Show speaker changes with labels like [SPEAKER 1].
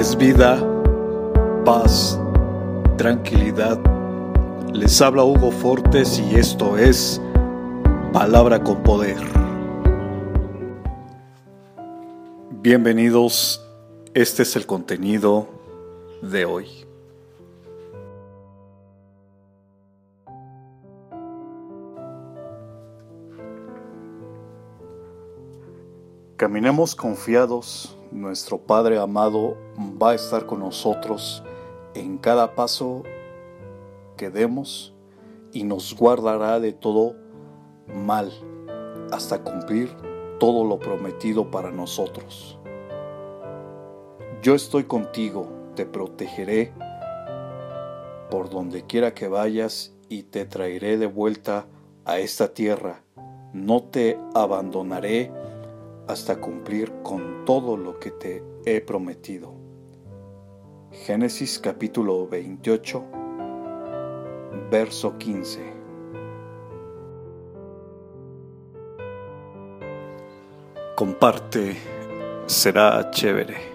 [SPEAKER 1] es vida, paz, tranquilidad. Les habla Hugo Fortes y esto es Palabra con Poder. Bienvenidos, este es el contenido de hoy. Caminemos confiados, nuestro Padre amado va a estar con nosotros en cada paso que demos y nos guardará de todo mal hasta cumplir todo lo prometido para nosotros. Yo estoy contigo, te protegeré por donde quiera que vayas y te traeré de vuelta a esta tierra. No te abandonaré hasta cumplir con todo lo que te he prometido. Génesis capítulo 28, verso 15. Comparte, será chévere.